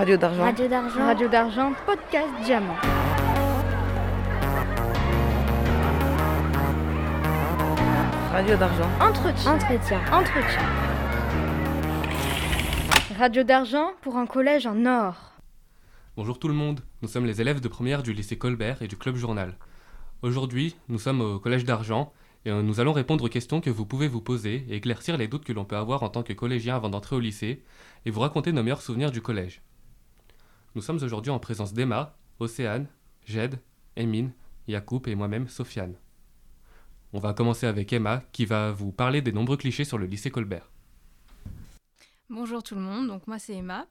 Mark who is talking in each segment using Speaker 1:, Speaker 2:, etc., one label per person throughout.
Speaker 1: Radio d'argent.
Speaker 2: Radio d'argent.
Speaker 3: Radio d'argent, podcast diamant.
Speaker 1: Radio d'argent.
Speaker 3: Entretien.
Speaker 2: Entretien.
Speaker 3: Entretien. Radio d'argent pour un collège en or.
Speaker 4: Bonjour tout le monde, nous sommes les élèves de première du lycée Colbert et du Club Journal. Aujourd'hui, nous sommes au Collège d'Argent et euh, nous allons répondre aux questions que vous pouvez vous poser et éclaircir les doutes que l'on peut avoir en tant que collégien avant d'entrer au lycée et vous raconter nos meilleurs souvenirs du collège. Nous sommes aujourd'hui en présence d'Emma, Océane, Jed, Emine, Yacoub et moi-même, Sofiane. On va commencer avec Emma qui va vous parler des nombreux clichés sur le lycée Colbert.
Speaker 5: Bonjour tout le monde, donc moi c'est Emma.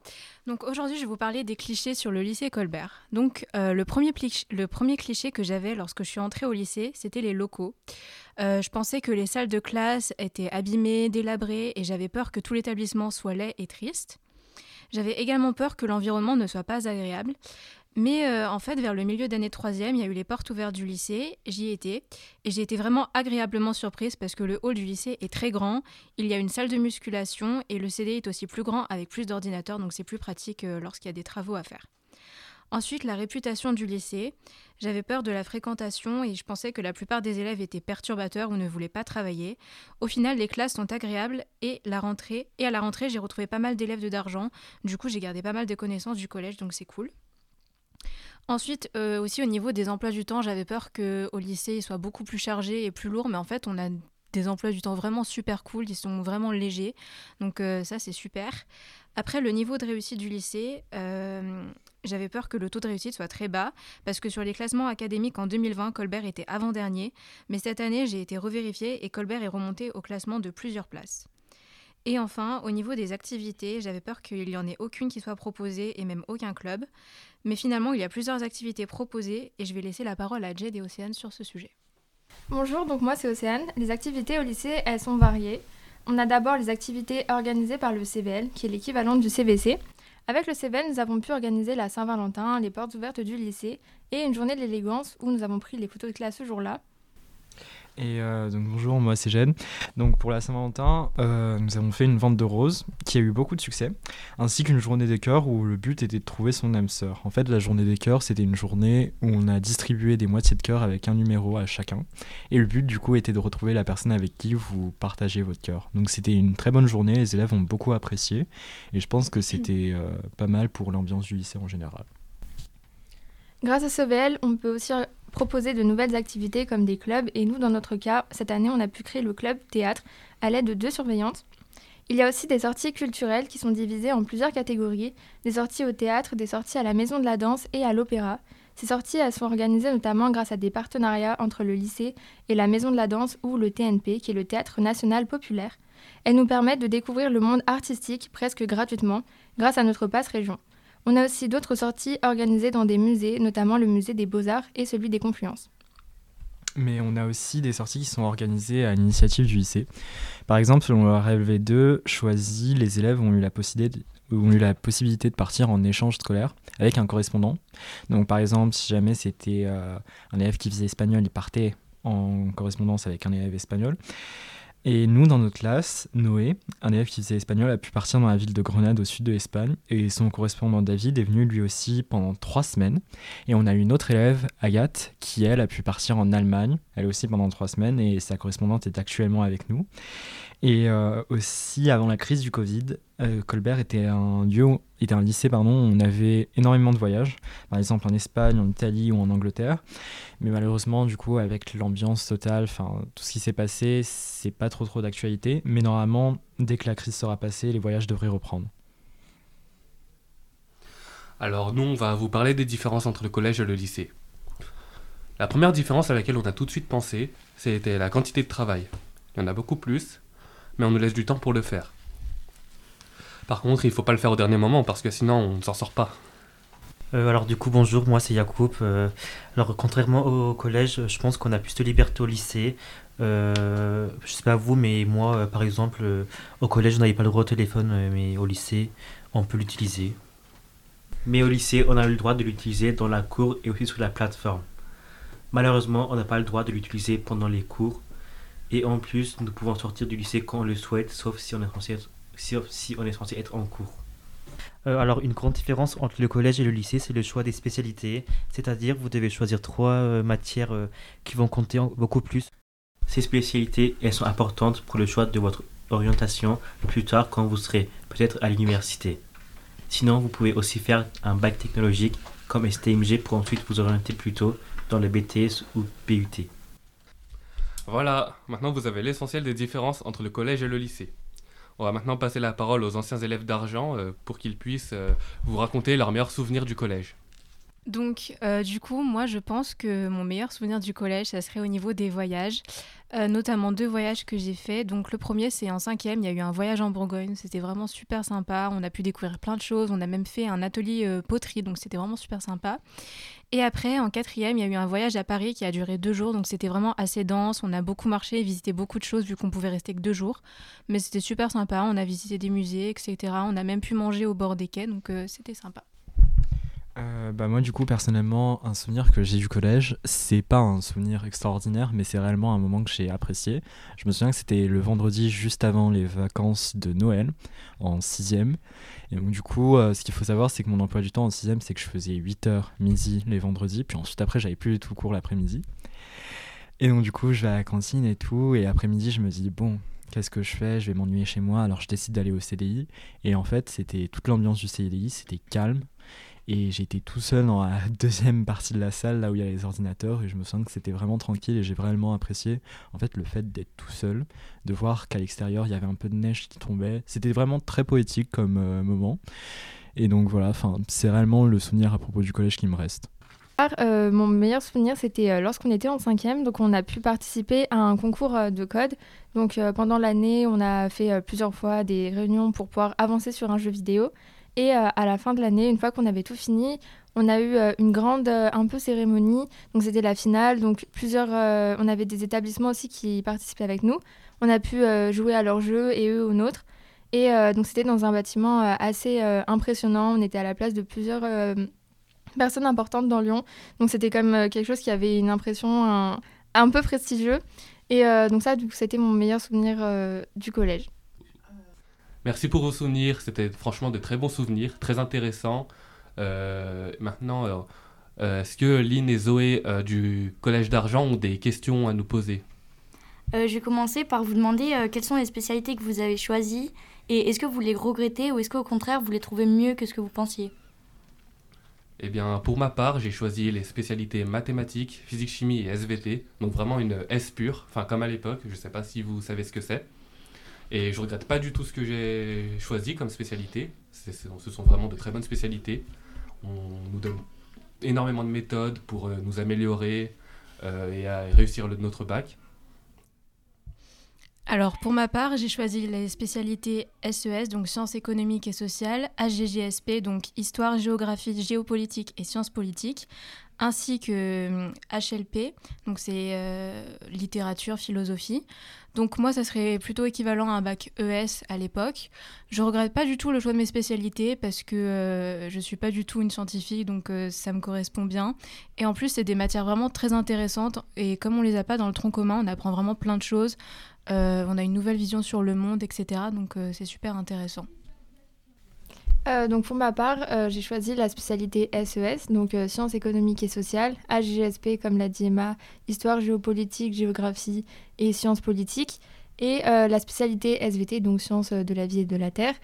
Speaker 5: Donc aujourd'hui je vais vous parler des clichés sur le lycée Colbert. Donc euh, le, premier cliché que j'avais lorsque je suis entrée au lycée, c'était les locaux. Euh, je pensais que les salles de classe étaient abîmées, délabrées et j'avais peur que tout l'établissement soit laid et triste. J'avais également peur que l'environnement ne soit pas agréable. Mais euh, en fait, vers le milieu d'année troisième, il y a eu les portes ouvertes du lycée, j'y étais, et j'ai été vraiment agréablement surprise parce que le hall du lycée est très grand, il y a une salle de musculation et le CD est aussi plus grand avec plus d'ordinateurs, donc c'est plus pratique euh, lorsqu'il y a des travaux à faire. Ensuite, la réputation du lycée. J'avais peur de la fréquentation et je pensais que la plupart des élèves étaient perturbateurs ou ne voulaient pas travailler. Au final, les classes sont agréables et la rentrée et à la rentrée, j'ai retrouvé pas mal d'élèves de d'argent. Du coup, j'ai gardé pas mal de connaissances du collège, donc c'est cool. Ensuite, euh, aussi au niveau des emplois du temps, j'avais peur qu'au lycée, il soit beaucoup plus chargé et plus lourd, mais en fait, on a des emplois du temps vraiment super cool, ils sont vraiment légers, donc euh, ça c'est super. Après, le niveau de réussite du lycée, euh, j'avais peur que le taux de réussite soit très bas, parce que sur les classements académiques en 2020, Colbert était avant-dernier, mais cette année, j'ai été revérifiée et Colbert est remonté au classement de plusieurs places. Et enfin, au niveau des activités, j'avais peur qu'il n'y en ait aucune qui soit proposée et même aucun club. Mais finalement, il y a plusieurs activités proposées et je vais laisser la parole à Jed et Océane sur ce sujet.
Speaker 6: Bonjour, donc moi c'est Océane. Les activités au lycée, elles sont variées. On a d'abord les activités organisées par le CVL, qui est l'équivalent du CVC. Avec le CVL, nous avons pu organiser la Saint-Valentin, les portes ouvertes du lycée et une journée de l'élégance où nous avons pris les photos de classe ce jour-là.
Speaker 7: Et euh, donc bonjour, moi c'est Jed. Donc pour la Saint-Valentin, euh, nous avons fait une vente de roses qui a eu beaucoup de succès, ainsi qu'une journée des cœurs où le but était de trouver son âme sœur. En fait, la journée des cœurs, c'était une journée où on a distribué des moitiés de cœur avec un numéro à chacun. Et le but du coup était de retrouver la personne avec qui vous partagez votre cœur. Donc c'était une très bonne journée, les élèves ont beaucoup apprécié, et je pense que c'était euh, pas mal pour l'ambiance du lycée en général.
Speaker 6: Grâce à CVL, on peut aussi proposer de nouvelles activités comme des clubs et nous, dans notre cas, cette année, on a pu créer le club théâtre à l'aide de deux surveillantes. Il y a aussi des sorties culturelles qui sont divisées en plusieurs catégories, des sorties au théâtre, des sorties à la maison de la danse et à l'opéra. Ces sorties sont organisées notamment grâce à des partenariats entre le lycée et la maison de la danse ou le TNP, qui est le Théâtre national populaire. Elles nous permettent de découvrir le monde artistique presque gratuitement grâce à notre passe région. On a aussi d'autres sorties organisées dans des musées, notamment le musée des beaux-arts et celui des confluences.
Speaker 7: Mais on a aussi des sorties qui sont organisées à l'initiative du lycée. Par exemple, selon le RLV2 choisi, les élèves ont eu la possibilité de partir en échange scolaire avec un correspondant. Donc par exemple, si jamais c'était euh, un élève qui faisait espagnol, il partait en correspondance avec un élève espagnol. Et nous, dans notre classe, Noé, un élève qui faisait espagnol, a pu partir dans la ville de Grenade au sud de l'Espagne. Et son correspondant David est venu lui aussi pendant trois semaines. Et on a une autre élève, Agathe, qui elle a pu partir en Allemagne, elle aussi pendant trois semaines. Et sa correspondante est actuellement avec nous. Et euh, aussi, avant la crise du Covid, euh, Colbert était un lieu, était un lycée, pardon, où on avait énormément de voyages, par exemple en Espagne, en Italie ou en Angleterre. Mais malheureusement, du coup, avec l'ambiance totale, enfin, tout ce qui s'est passé, c'est pas trop trop d'actualité. Mais normalement, dès que la crise sera passée, les voyages devraient reprendre.
Speaker 4: Alors nous, on va vous parler des différences entre le collège et le lycée. La première différence à laquelle on a tout de suite pensé, c'était la quantité de travail. Il y en a beaucoup plus, mais on nous laisse du temps pour le faire. Par contre, il faut pas le faire au dernier moment parce que sinon on ne s'en sort pas.
Speaker 8: Euh, alors du coup, bonjour, moi c'est Yacoub. Euh, alors contrairement au collège, je pense qu'on a plus de liberté au lycée. Euh, je sais pas vous, mais moi, euh, par exemple, au collège, on n'avait pas le droit au téléphone, mais au lycée, on peut l'utiliser. Mais au lycée, on a le droit de l'utiliser dans la cour et aussi sur la plateforme. Malheureusement, on n'a pas le droit de l'utiliser pendant les cours et en plus, nous pouvons sortir du lycée quand on le souhaite, sauf si on est censé être, si on est censé être en cours. Euh, alors, une grande différence entre le collège et le lycée, c'est le choix des spécialités. C'est-à-dire, vous devez choisir trois euh, matières euh, qui vont compter beaucoup plus. Ces spécialités, elles sont importantes pour le choix de votre orientation plus tard quand vous serez peut-être à l'université. Sinon, vous pouvez aussi faire un bac technologique comme STMG pour ensuite vous orienter plutôt dans le BTS ou PUT.
Speaker 4: Voilà, maintenant vous avez l'essentiel des différences entre le collège et le lycée. On va maintenant passer la parole aux anciens élèves d'argent euh, pour qu'ils puissent euh, vous raconter leurs meilleurs souvenirs du collège.
Speaker 5: Donc, euh, du coup, moi, je pense que mon meilleur souvenir du collège, ça serait au niveau des voyages, notamment deux voyages que j'ai faits. Donc, le premier, c'est en cinquième, il y a eu un voyage en Bourgogne. C'était vraiment super sympa. On a pu découvrir plein de choses. On a même fait un atelier poterie, donc c'était vraiment super sympa. Et après, en quatrième, il y a eu un voyage à Paris qui a duré deux jours, donc c'était vraiment assez dense. On a beaucoup marché visité beaucoup de choses vu qu'on pouvait rester que deux jours. Mais c'était super sympa, on a visité des musées, etc. On a même pu manger au bord des quais, donc euh, c'était sympa.
Speaker 7: Euh, bah moi du coup personnellement un souvenir que j'ai du collège c'est pas un souvenir extraordinaire mais c'est réellement un moment que j'ai apprécié. Je me souviens que c'était le vendredi juste avant les vacances de Noël en sixième. Et donc du coup euh, ce qu'il faut savoir c'est que mon emploi du temps en sixième c'est que je faisais 8h midi les vendredis puis ensuite après j'avais plus du tout cours l'après-midi. Et donc du coup je vais à la cantine et tout et après-midi je me dis bon qu'est-ce que je fais? Je vais m'ennuyer chez moi, alors je décide d'aller au CDI. Et en fait, c'était toute l'ambiance du CDI, c'était calme. Et j'étais tout seul dans la deuxième partie de la salle, là où il y a les ordinateurs, et je me sens que c'était vraiment tranquille et j'ai vraiment apprécié en fait le fait d'être tout seul, de voir qu'à l'extérieur il y avait un peu de neige qui tombait. C'était vraiment très poétique comme euh, moment. Et donc voilà, c'est réellement le souvenir à propos du collège qui me reste.
Speaker 6: Euh, mon meilleur souvenir, c'était euh, lorsqu'on était en cinquième, donc on a pu participer à un concours de code. Donc pendant l'année, on a fait plusieurs fois des réunions pour pouvoir avancer sur un jeu vidéo. Et euh, à la fin de l'année, une fois qu'on avait tout fini, on a eu euh, une grande euh, un peu cérémonie. Donc c'était la finale. Donc plusieurs, on avait des établissements aussi qui participaient avec nous. On a pu jouer à leur jeu et eux au nôtre. Et donc c'était dans un bâtiment assez impressionnant. On était à la place de plusieurs personnes importantes dans Lyon. Donc c'était comme quelque chose qui avait une impression un, un peu prestigieux. Et donc ça, c'était mon meilleur souvenir du collège.
Speaker 4: Merci pour vos souvenirs, c'était franchement de très bons souvenirs, très intéressants. Euh, maintenant, euh, euh, est-ce que Lynn et Zoé du Collège d'Argent ont des questions à nous poser?
Speaker 2: Je vais commencer par vous demander quelles sont les spécialités que vous avez choisies et est-ce que vous les regrettez ou est-ce qu'au contraire vous les trouvez mieux que ce que vous pensiez?
Speaker 4: Eh bien, pour ma part, j'ai choisi les spécialités mathématiques, physique, chimie et SVT, donc vraiment une S pure, enfin comme à l'époque, je ne sais pas si vous savez ce que c'est. Et je regrette pas du tout ce que j'ai choisi comme spécialité. ce sont vraiment de très bonnes spécialités. On nous donne énormément de méthodes pour euh, nous améliorer euh, et réussir notre bac.
Speaker 5: Alors pour ma part, j'ai choisi les spécialités SES, e donc sciences économiques et sociales, HGGSP, donc histoire, géographie, géopolitique et sciences politiques, ainsi que HLP, hum, donc c'est euh, littérature, philosophie. Donc moi, ça serait plutôt équivalent à un bac ES à l'époque. Je regrette pas du tout le choix de mes spécialités parce que euh, je suis pas du tout une scientifique, donc euh, ça me correspond bien. Et en plus, c'est des matières vraiment très intéressantes et comme on les a pas dans le tronc commun, on apprend vraiment plein de choses. on a une nouvelle vision sur le monde, etc. Donc c'est super intéressant.
Speaker 6: Euh, donc pour ma part, euh, j'ai choisi la spécialité SES, e donc euh, sciences économiques et sociales, HGSP comme l'a dit Emma, histoire géopolitique, géographie et sciences politiques, et la spécialité SVT, donc sciences de la vie et de la terre.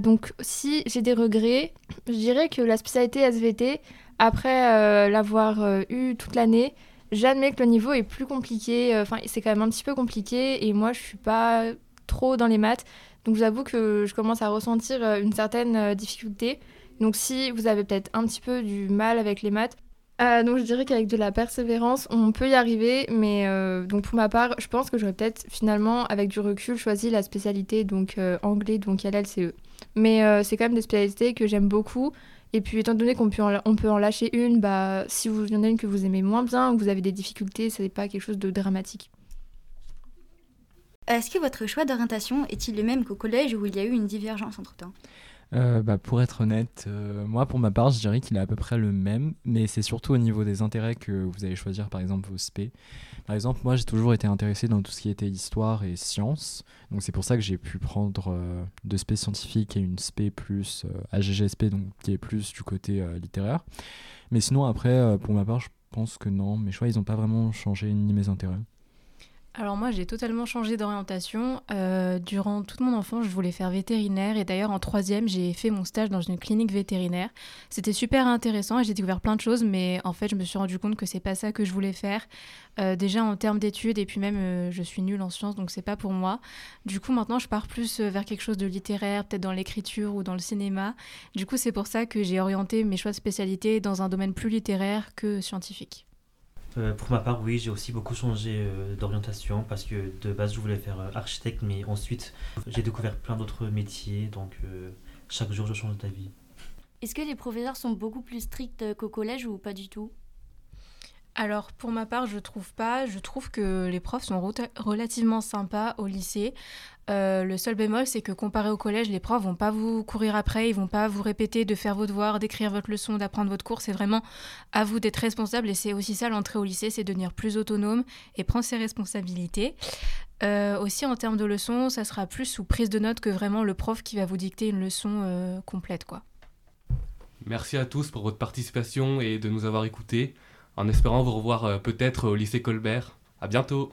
Speaker 6: donc si j'ai des regrets, je dirais que la spécialité SVT, après l'avoir eu toute l'année, j'admets que le niveau est plus compliqué, enfin c'est quand même un petit peu compliqué, et moi je suis pas trop dans les maths. Donc j'avoue que je commence à ressentir euh, une certaine euh, difficulté. Donc si vous avez peut-être un petit peu du mal avec les maths, euh, donc je dirais qu'avec de la persévérance, on peut y arriver. Mais donc pour ma part, je pense que j'aurais peut-être finalement, avec du recul, choisi la spécialité donc anglais, donc LLCE. Mais c'est quand même des spécialités que j'aime beaucoup. Et puis étant donné qu'on peut, en, peut en lâcher une, bah, si vous en a une que vous aimez moins bien ou que vous avez des difficultés, ce n'est pas quelque chose de dramatique.
Speaker 2: Est-ce que votre choix d'orientation est-il le même qu'au collège où il y a eu une divergence entre temps?
Speaker 7: Euh, bah, pour être honnête, euh, moi pour ma part, je dirais qu'il est à peu près le même, mais c'est surtout au niveau des intérêts que vous allez choisir par exemple vos SP. Par exemple, moi j'ai toujours été intéressé dans tout ce qui était histoire et sciences, donc c'est pour ça que j'ai pu prendre euh, deux SP scientifiques et une SP plus AGGSP, donc qui est plus du côté littéraire. Mais sinon après, pour ma part, je pense que non, mes choix ils n'ont pas vraiment changé ni mes intérêts.
Speaker 5: Alors moi j'ai totalement changé d'orientation. Euh, durant toute mon enfance je voulais faire vétérinaire et d'ailleurs en troisième j'ai fait mon stage dans une clinique vétérinaire. C'était super intéressant et j'ai découvert plein de choses mais en fait je me suis rendu compte que c'est pas ça que je voulais faire. Euh, déjà en termes d'études et puis même euh, je suis nulle en sciences donc c'est pas pour moi. Du coup maintenant je pars plus vers quelque chose de littéraire, peut-être dans l'écriture ou dans le cinéma. Du coup c'est pour ça que j'ai orienté mes choix de spécialité dans un domaine plus littéraire que scientifique.
Speaker 8: Euh, pour ma part, oui, j'ai aussi beaucoup changé euh, d'orientation parce que de base, je voulais faire euh, architecte, mais ensuite, j'ai découvert plein d'autres métiers, donc chaque jour, je change d'avis.
Speaker 2: Est-ce que les professeurs sont beaucoup plus stricts qu'au collège ou pas du tout?
Speaker 5: Alors pour ma part, je trouve pas. Je trouve que les profs sont relativement sympas au lycée. Euh, le seul bémol, c'est que comparé au collège, les profs vont pas vous courir après, ils vont pas vous répéter de faire vos devoirs, d'écrire votre leçon, d'apprendre votre cours. C'est vraiment à vous d'être responsable et c'est aussi ça l'entrée au lycée, c'est devenir plus autonome et prendre ses responsabilités. Euh, aussi en termes de leçons, ça sera plus sous prise de notes que vraiment le prof qui va vous dicter une leçon euh, complète, quoi.
Speaker 4: Merci à tous pour votre participation et de nous avoir écoutés en espérant vous revoir euh, peut-être au lycée Colbert. À bientôt